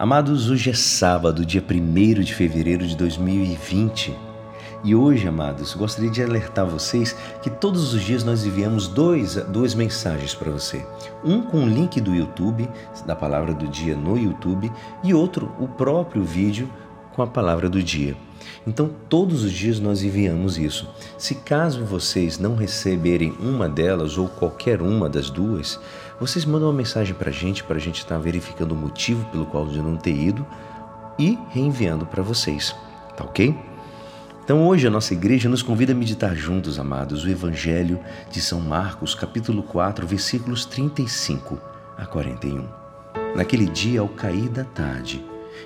Amados, hoje é sábado, dia 1 de fevereiro de 2020. E hoje, amados, gostaria de alertar vocês que todos os dias nós enviamos dois, duas mensagens para você. Um com o link do YouTube, da palavra do dia no YouTube, e outro, o próprio vídeo com a palavra do dia. Então, todos os dias nós enviamos isso. Se caso vocês não receberem uma delas ou qualquer uma das duas, vocês mandam uma mensagem para a gente, para a gente estar tá verificando o motivo pelo qual eu não ter ido e reenviando para vocês. Tá ok? Então hoje a nossa igreja nos convida a meditar juntos, amados, o Evangelho de São Marcos, capítulo 4, versículos 35 a 41. Naquele dia, ao cair da tarde,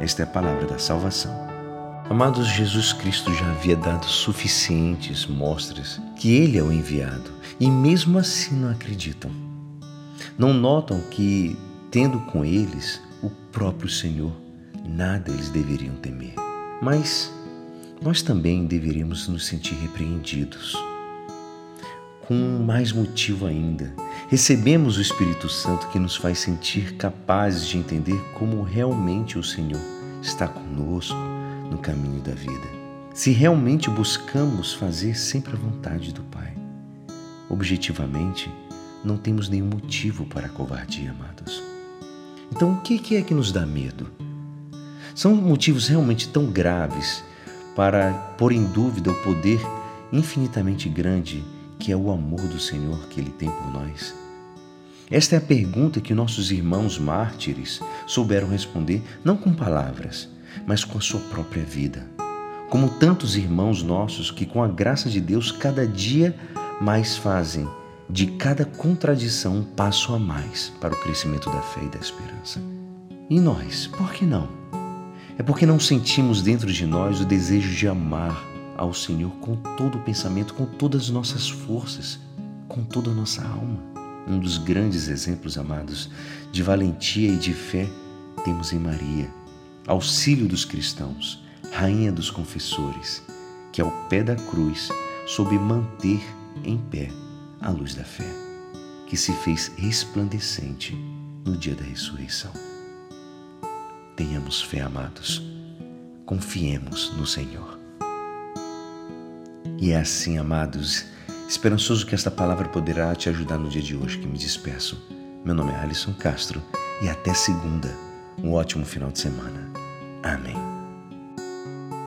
Esta é a palavra da salvação. Amados, Jesus Cristo já havia dado suficientes mostras que Ele é o enviado e mesmo assim não acreditam. Não notam que, tendo com eles o próprio Senhor, nada eles deveriam temer. Mas nós também deveríamos nos sentir repreendidos. Com mais motivo ainda, recebemos o Espírito Santo que nos faz sentir capazes de entender como realmente o Senhor está conosco no caminho da vida. Se realmente buscamos fazer sempre a vontade do Pai, objetivamente, não temos nenhum motivo para a covardia, amados. Então, o que é que nos dá medo? São motivos realmente tão graves para pôr em dúvida o poder infinitamente grande que é o amor do Senhor que Ele tem por nós? Esta é a pergunta que nossos irmãos mártires souberam responder, não com palavras, mas com a sua própria vida. Como tantos irmãos nossos que, com a graça de Deus, cada dia mais fazem de cada contradição um passo a mais para o crescimento da fé e da esperança. E nós, por que não? É porque não sentimos dentro de nós o desejo de amar ao Senhor com todo o pensamento, com todas as nossas forças, com toda a nossa alma. Um dos grandes exemplos, amados, de valentia e de fé temos em Maria auxílio dos cristãos, rainha dos confessores, que ao pé da cruz soube manter em pé a luz da fé, que se fez resplandecente no dia da ressurreição. Tenhamos fé, amados, confiemos no Senhor. E é assim, amados, esperançoso que esta palavra poderá te ajudar no dia de hoje que me despeço. Meu nome é Alisson Castro e até segunda. Um ótimo final de semana. Amém.